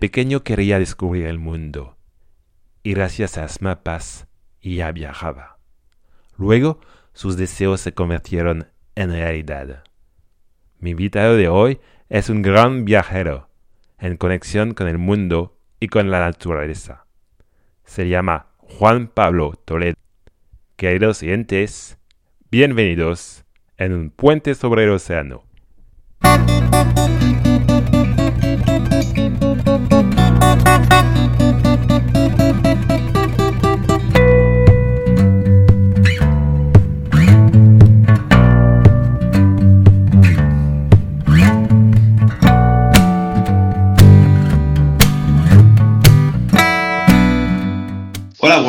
Pequeño quería descubrir el mundo y gracias a los mapas ya viajaba. Luego sus deseos se convirtieron en realidad. Mi invitado de hoy es un gran viajero en conexión con el mundo y con la naturaleza. Se llama Juan Pablo Toledo. Queridos oyentes, bienvenidos en un puente sobre el océano.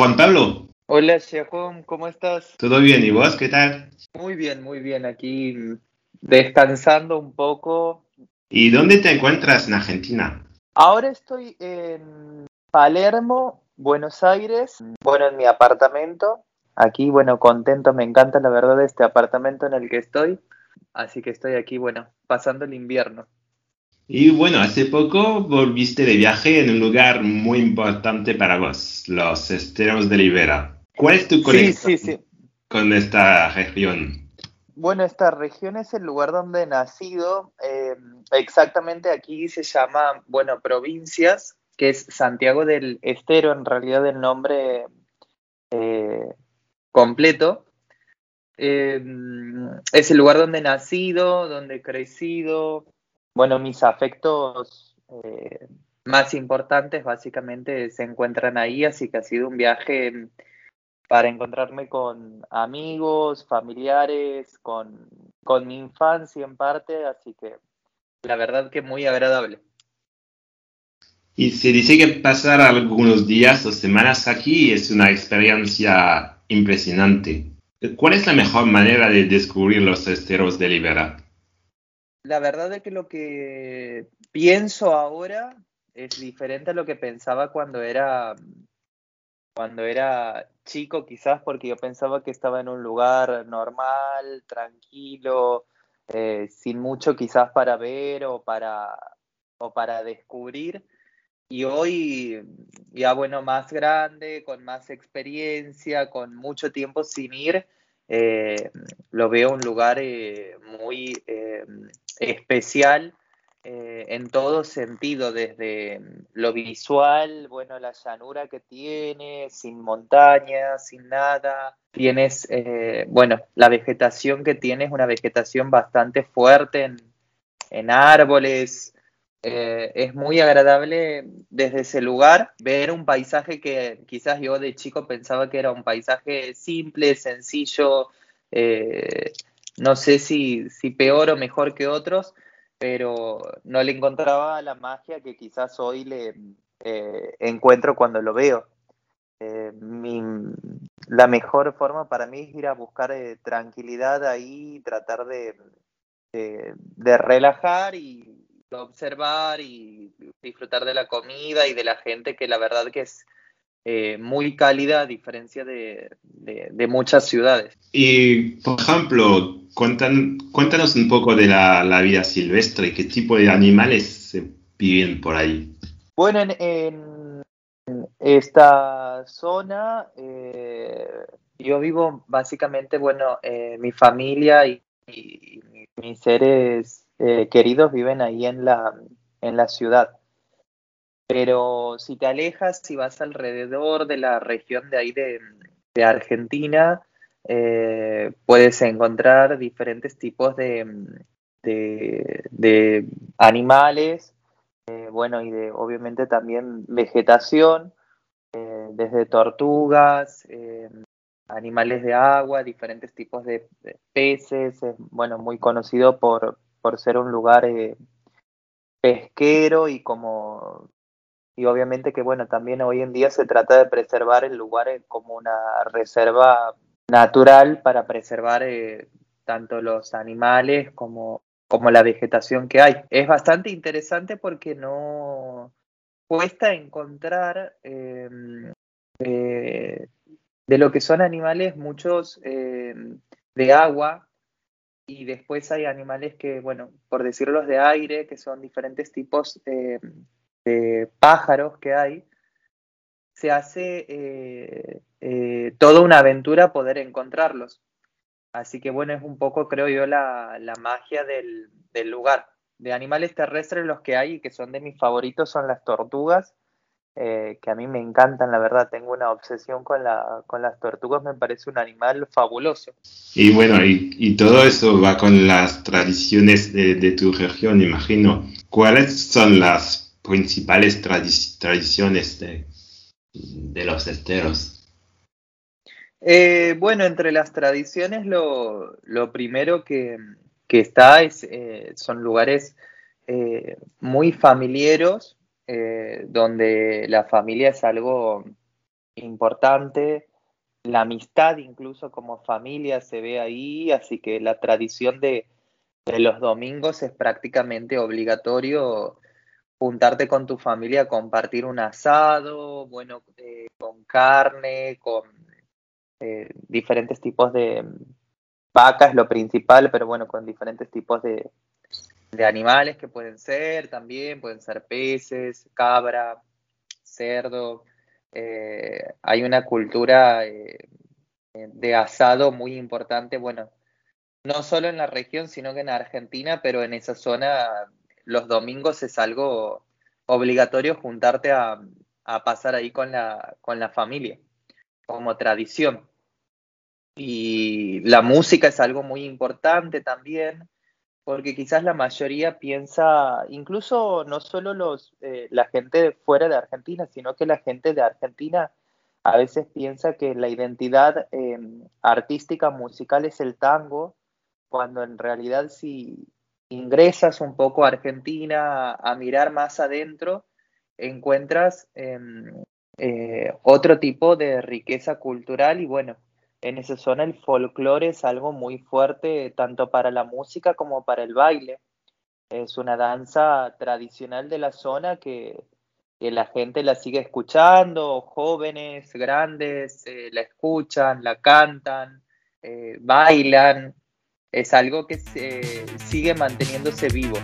Juan Pablo. Hola Shahom, ¿cómo estás? ¿Todo bien? ¿Y vos qué tal? Muy bien, muy bien. Aquí descansando un poco. ¿Y dónde te encuentras en Argentina? Ahora estoy en Palermo, Buenos Aires, bueno, en mi apartamento. Aquí, bueno, contento, me encanta la verdad este apartamento en el que estoy. Así que estoy aquí, bueno, pasando el invierno. Y bueno, hace poco volviste de viaje en un lugar muy importante para vos, los esteros de Libera. ¿Cuál es tu conexión con esta región? Bueno, esta región es el lugar donde he nacido. Eh, exactamente aquí se llama, bueno, provincias, que es Santiago del Estero, en realidad el nombre eh, completo. Eh, es el lugar donde he nacido, donde he crecido, bueno, mis afectos eh, más importantes básicamente se encuentran ahí, así que ha sido un viaje para encontrarme con amigos, familiares, con, con mi infancia en parte, así que la verdad que muy agradable. Y se dice que pasar algunos días o semanas aquí es una experiencia impresionante. ¿Cuál es la mejor manera de descubrir los esteros de Libera? La verdad es que lo que pienso ahora es diferente a lo que pensaba cuando era cuando era chico quizás porque yo pensaba que estaba en un lugar normal, tranquilo, eh, sin mucho quizás para ver o para, o para descubrir. Y hoy, ya bueno, más grande, con más experiencia, con mucho tiempo sin ir, eh, lo veo un lugar eh, muy especial eh, en todo sentido, desde lo visual, bueno, la llanura que tiene, sin montañas, sin nada. Tienes, eh, bueno, la vegetación que tiene es una vegetación bastante fuerte en, en árboles. Eh, es muy agradable desde ese lugar ver un paisaje que quizás yo de chico pensaba que era un paisaje simple, sencillo, no sé si, si peor o mejor que otros, pero no le encontraba la magia que quizás hoy le eh, encuentro cuando lo veo. Eh, la mejor forma para mí es ir a buscar eh, tranquilidad ahí, tratar de, de, relajar y observar y disfrutar de la comida y de la gente que la verdad que es muy cálida a diferencia de, de, muchas ciudades. Y, por ejemplo, cuéntanos un poco de la, vida silvestre, qué tipo de animales viven por ahí. Bueno, en, esta zona eh, yo vivo básicamente, bueno, eh, mi familia y, mis seres eh, queridos viven ahí en la, en la ciudad. Pero si te alejas, si vas alrededor de la región de ahí de, Argentina, eh, puedes encontrar diferentes tipos de, de, animales, eh, bueno, y de obviamente también vegetación, eh, desde tortugas, animales de agua, diferentes tipos de, peces, es, bueno, muy conocido por, por ser un lugar pesquero y como y obviamente que bueno también hoy en día se trata de preservar el lugar como una reserva natural para preservar eh, tanto los animales como, como la vegetación que hay. Es bastante interesante porque no cuesta encontrar em, eh, de lo que son animales muchos em, de agua y después hay animales que, bueno, por decirlos de aire, que son diferentes tipos em, pájaros que hay, se hace eh, eh, toda una aventura poder encontrarlos. Así que bueno, es un poco, creo yo, la, magia del, lugar. De animales terrestres los que hay y que son de mis favoritos son las tortugas, eh, que a mí me encantan, la verdad. Tengo una obsesión con, la, con las tortugas, me parece un animal fabuloso. Y bueno, y, todo eso va con las tradiciones de, tu región, imagino. ¿Cuáles son las principales tradiciones de, los esteros? Eh, bueno, entre las tradiciones lo, primero que, está es, eh, son lugares eh, muy familiares, donde la familia es algo importante, la amistad incluso como familia se ve ahí, así que la tradición de, de los domingos es prácticamente obligatorio juntarte con tu familia, compartir un asado, bueno, con carne, con eh, diferentes tipos de vacas, lo principal, pero bueno, con diferentes tipos de, animales que pueden ser también, pueden ser peces, cabra, cerdo. Eh, hay una cultura eh, de asado muy importante, bueno, no solo en la región, sino que en Argentina, pero en esa zona los domingos es algo obligatorio juntarte a, pasar ahí con la, con la familia, como tradición. Y la música es algo muy importante también, porque quizás la mayoría piensa, incluso no solo los, eh, la gente fuera de Argentina, sino que la gente de Argentina a veces piensa que la identidad em, artística musical es el tango, cuando en realidad si ingresas un poco a Argentina a mirar más adentro, encuentras em, eh, otro tipo de riqueza cultural y bueno, en esa zona el folclore es algo muy fuerte tanto para la música como para el baile. Es una danza tradicional de la zona que, la gente la sigue escuchando, jóvenes, grandes, eh, la escuchan, la cantan, eh, bailan. Es algo que sigue manteniéndose vivo.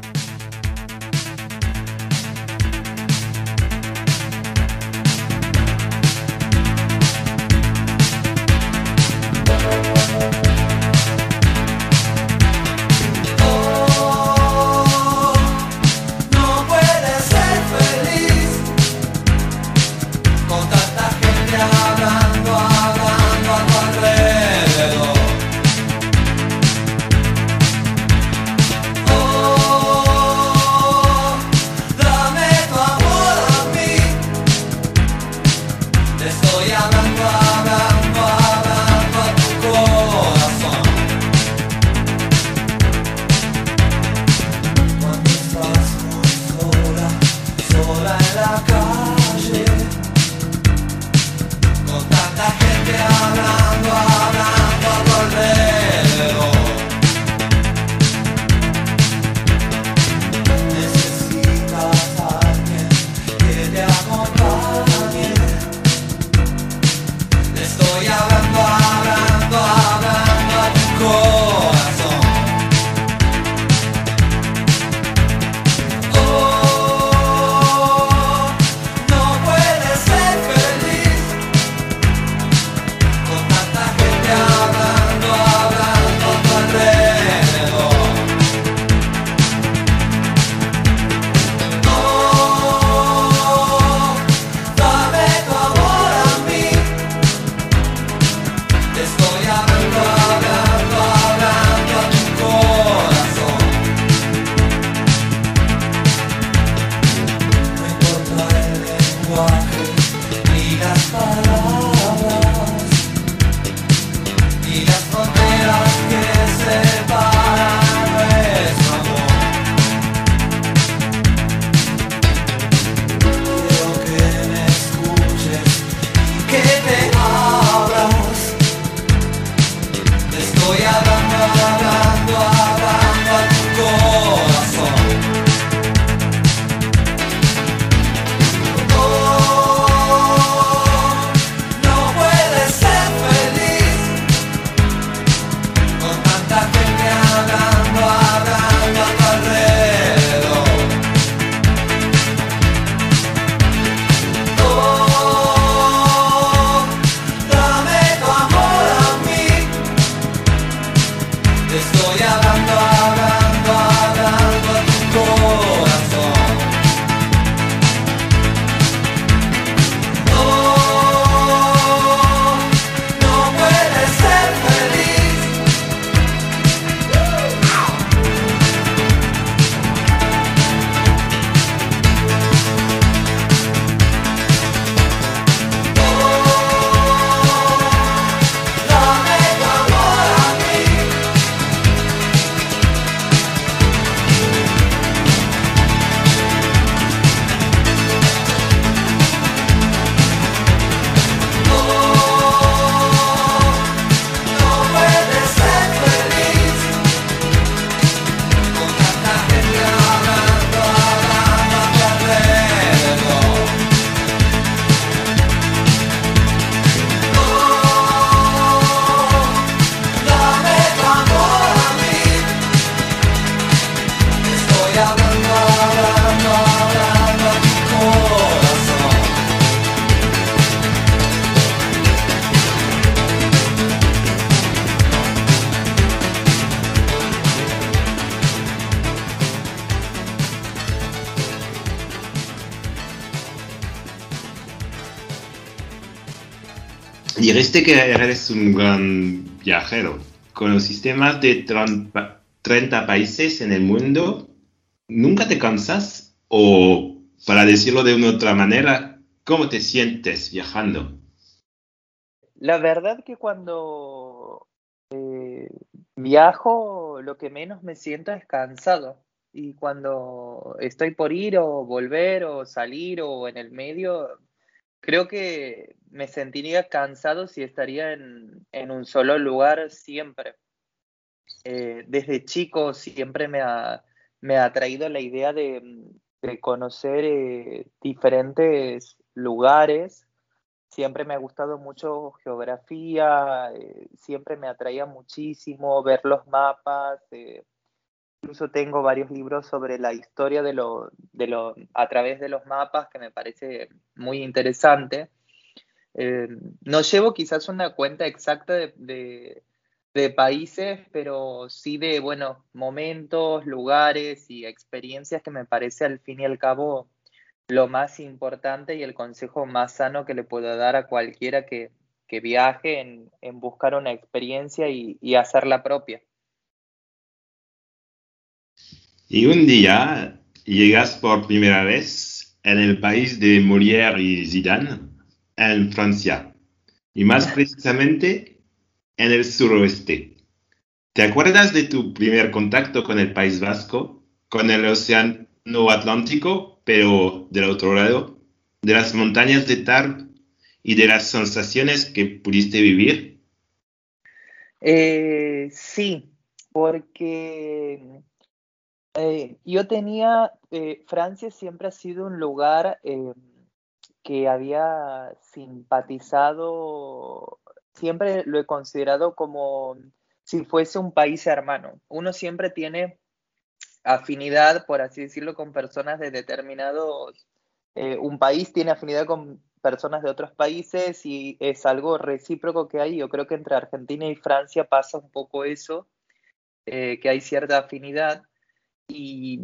Dijiste que eres un gran viajero. Conociste más de 30 países en el mundo. ¿Nunca te cansas? O, para decirlo de una otra manera, ¿cómo te sientes viajando? La verdad que cuando eh, viajo, lo que menos me siento es cansado. Y cuando estoy por ir o volver o salir o en el medio, creo que me sentiría cansado si estaría en, un solo lugar siempre. Eh, desde chico siempre me ha, me ha traído la idea de, conocer eh, diferentes lugares siempre me ha gustado mucho geografía, eh, siempre me atraía muchísimo ver los mapas. Incluso tengo varios libros sobre la historia de lo, de lo, a través de los mapas que me parece muy interesante. Eh, no llevo quizás una cuenta exacta de, países, pero sí de, bueno, momentos, lugares y experiencias que me parece al fin y al cabo lo más importante y el consejo más sano que le puedo dar a cualquiera que, viaje en, buscar una experiencia y, y hacerla propia. Y un día llegas por primera vez en el país de Molière y Zidane, en Francia, y más precisamente en el suroeste. ¿Te acuerdas de tu primer contacto con el País Vasco, con el Océano Atlántico pero del otro lado, de las montañas de Tarbes y de las sensaciones que pudiste vivir? Eh, sí, porque eh, yo tenía, eh, Francia siempre ha sido un lugar que había simpatizado, siempre lo he considerado como si fuese un país hermano. Uno siempre tiene afinidad, por así decirlo, con personas de determinados, eh, un país tiene afinidad con personas de otros países y es algo recíproco que hay. Yo creo que entre Argentina y Francia pasa un poco eso, eh, que hay cierta afinidad. Y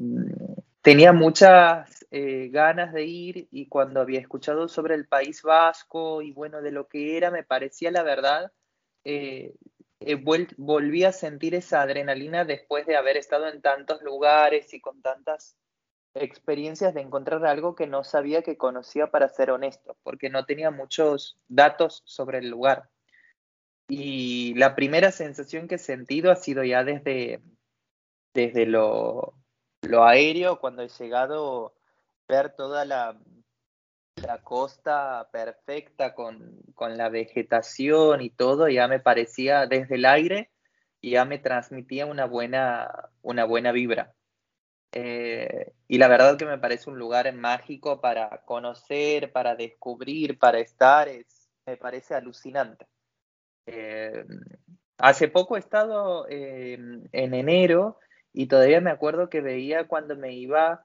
tenía muchas eh, ganas de ir y cuando había escuchado sobre el País Vasco y bueno, de lo que era, me parecía la verdad eh, volví a sentir esa adrenalina después de haber estado en tantos lugares y con tantas experiencias de encontrar algo que no sabía que conocía para ser honesto, porque no tenía muchos datos sobre el lugar. Y la primera sensación que he sentido ha sido ya desde, desde lo, lo aéreo, cuando he llegado ver toda la, la costa perfecta con, la vegetación y todo, ya me parecía desde el aire, ya me transmitía una buena, una buena vibra. Eh, y la verdad que me parece un lugar mágico para conocer, para descubrir, para estar, es, me parece alucinante. Eh, hace poco he estado eh, en enero y todavía me acuerdo que veía cuando me iba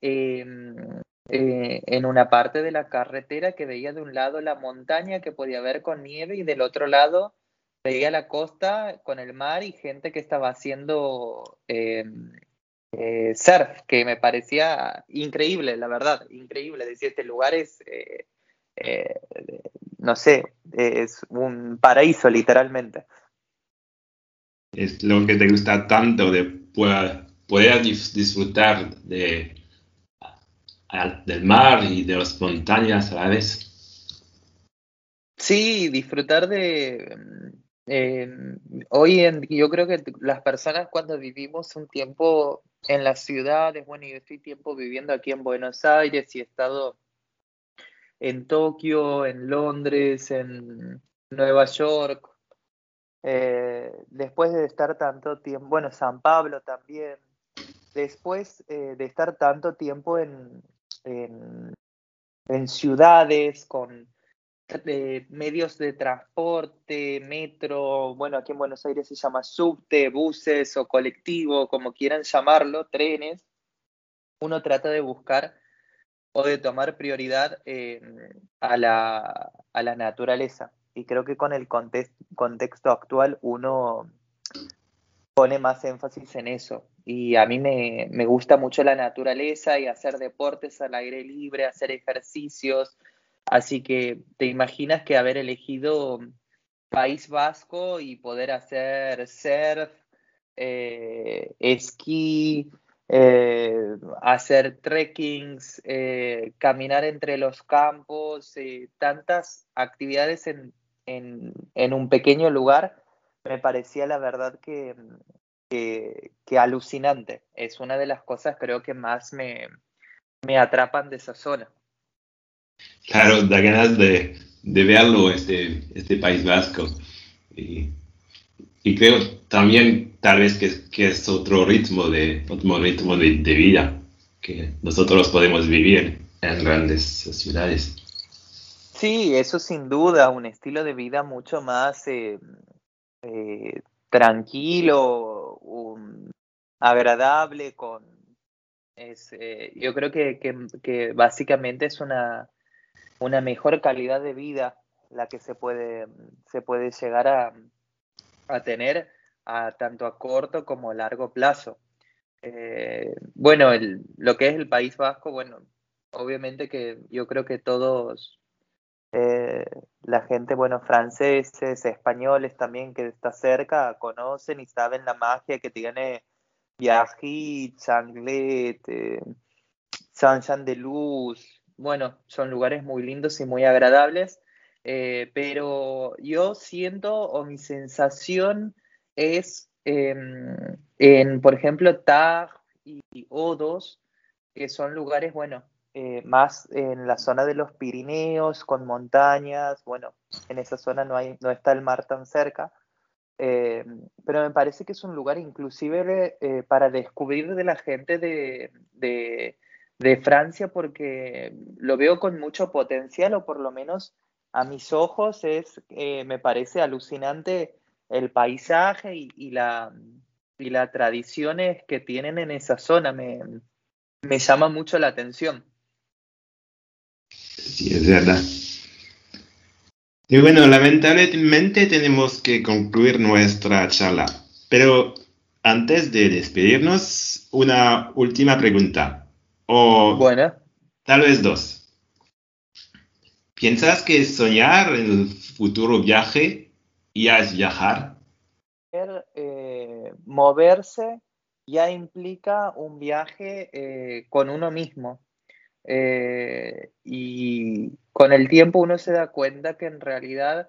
eh, en una parte de la carretera que veía de un lado la montaña que podía ver con nieve y del otro lado veía la costa con el mar y gente que estaba haciendo eh, eh, surf, que me parecía increíble, la verdad, increíble. Decir, este lugar es, no sé, es un paraíso literalmente. Es lo que te gusta tanto de poder disfrutar de del mar y de las montañas a la vez. Sí, disfrutar de... Eh, hoy en yo creo que las personas cuando vivimos un tiempo en las ciudades, bueno, yo estoy tiempo viviendo aquí en Buenos Aires y he estado en Tokio, en Londres, en Nueva York, eh, después de estar tanto tiempo, bueno, San Pablo también, después eh, de estar tanto tiempo en, en, ciudades con eh, medios de transporte, metro, bueno, aquí en Buenos Aires se llama subte, buses o colectivo, como quieran llamarlo, trenes, uno trata de buscar o de tomar prioridad a, la, a, la, naturaleza. Y creo que con el contexto actual uno pone más énfasis en eso. Y a mí me, gusta mucho la naturaleza y hacer deportes al aire libre, hacer ejercicios, así que te imaginas que haber elegido País Vasco y poder hacer surf, eh, esquí, eh, hacer trekkings, eh, caminar entre los campos, tantas actividades en, en, un pequeño lugar, me parecía la verdad que, que, alucinante. Es una de las cosas creo que más me, me atrapan de esa zona. Claro, da ganas de, de verlo, este, este País Vasco. Y, y, creo también tal vez que, que, es otro ritmo, de, otro ritmo de, vida que nosotros podemos vivir en grandes ciudades. Sí, eso sin duda, un estilo de vida mucho más eh, eh, tranquilo, agradable, con eh, yo creo que, que, básicamente es una, una mejor calidad de vida la que se puede, se puede llegar a, a tener a, tanto a corto como a largo plazo. Eh, bueno, el, lo que es el País Vasco, bueno, obviamente que yo creo que todos, eh, la gente, bueno, franceses, españoles también que está cerca, conocen y saben la magia que tiene Biarritz, Sanglet, eh, Saint-Jean-de-Luz, bueno, son lugares muy lindos y muy agradables, eh, pero yo siento o mi sensación es em, en, por ejemplo, Tag y, Odos, que son lugares, bueno, eh, más en la zona de los Pirineos, con montañas, bueno, en esa zona no, hay, no está el mar tan cerca, eh, pero me parece que es un lugar inclusive para descubrir de la gente de, de Francia porque lo veo con mucho potencial o por lo menos a mis ojos es, eh, me parece alucinante el paisaje y, la, y las tradiciones que tienen en esa zona. Me, me llama mucho la atención. Sí, es verdad. Y bueno, lamentablemente tenemos que concluir nuestra charla, pero antes de despedirnos, una última pregunta. O bueno. tal vez dos. ¿Piensas que soñar en el futuro viaje ya es viajar? Eh, moverse ya implica un viaje eh, con uno mismo. Eh, y con el tiempo uno se da cuenta que en realidad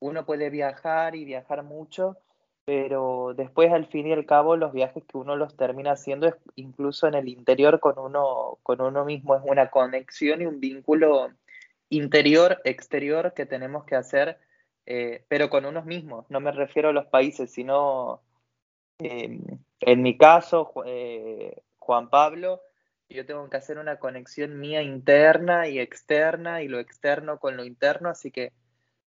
uno puede viajar y viajar mucho, pero después al fin y al cabo los viajes que uno los termina haciendo es incluso en el interior con uno, con uno mismo, es una conexión y un vínculo interior, exterior que tenemos que hacer, eh, pero con unos mismos, no me refiero a los países, sino em, en mi caso, eh, Juan Pablo, yo tengo que hacer una conexión mía interna y externa y lo externo con lo interno, así que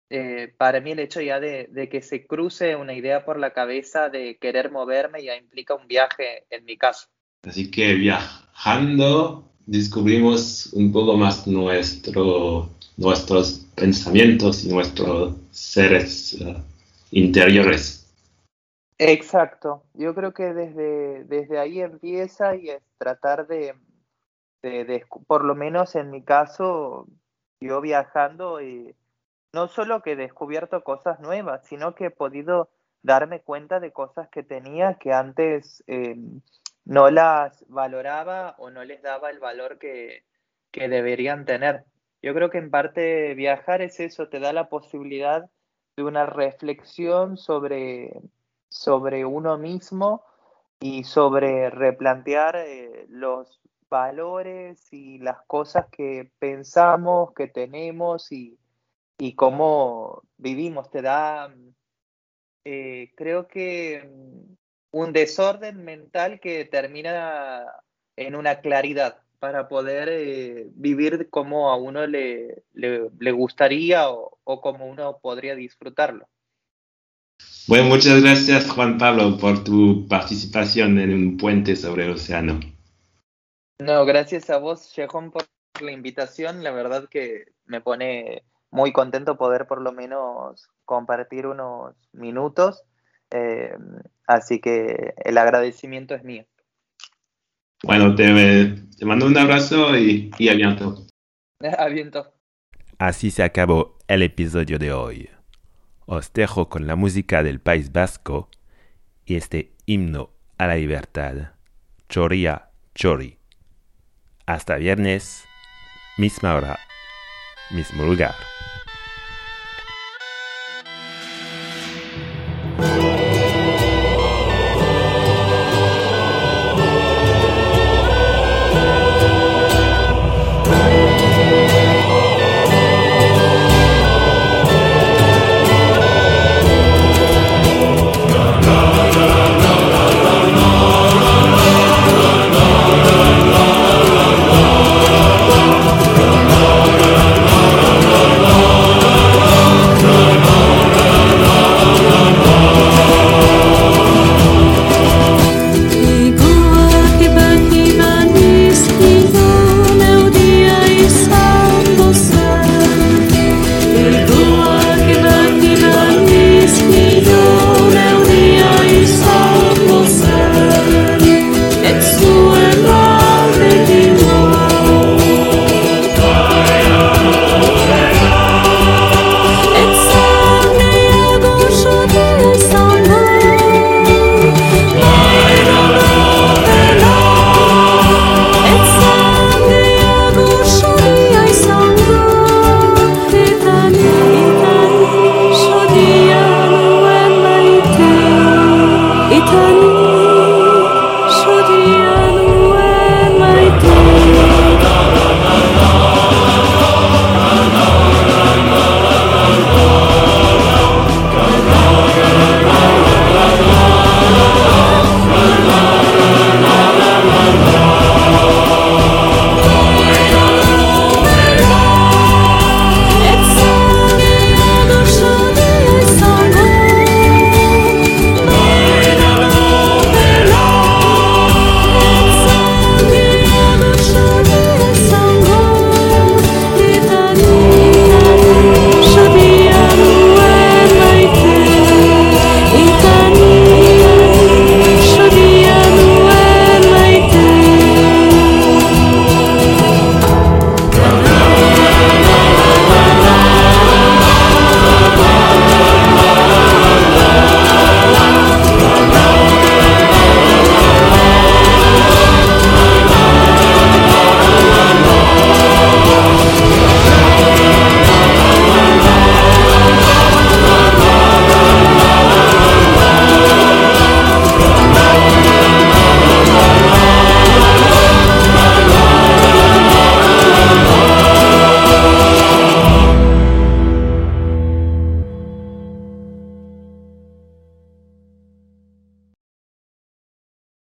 eh, para mí el hecho ya de, que se cruce una idea por la cabeza de querer moverme ya implica un viaje en mi caso. Así que viajando descubrimos un poco más nuestro, nuestros pensamientos y nuestros seres eh, interiores. Exacto, yo creo que desde, desde ahí empieza y es tratar de, por lo menos en mi caso, yo viajando y no solo que he descubierto cosas nuevas, sino que he podido darme cuenta de cosas que tenía que antes eh, no las valoraba o no les daba el valor que, deberían tener. Yo creo que en parte viajar es eso, te da la posibilidad de una reflexión sobre, sobre uno mismo y sobre replantear eh, los valores y las cosas que pensamos, que tenemos y, y cómo vivimos. Te da, eh, creo que mm, un desorden mental que termina en una claridad para poder eh, vivir como a uno le, le, gustaría o, o, como uno podría disfrutarlo. Bueno, muchas gracias Juan Pablo por tu participación en un puente sobre el océano. No, gracias a vos, Shehon, por la invitación. La verdad que me pone muy contento poder por lo menos compartir unos minutos. Eh, así que el agradecimiento es mío. Bueno, te, te mando un abrazo y, y a A así se acabó el episodio de hoy. Os dejo con la música del País Vasco y este himno a la libertad. Choría, chori. Hasta viernes, misma hora, mismo lugar.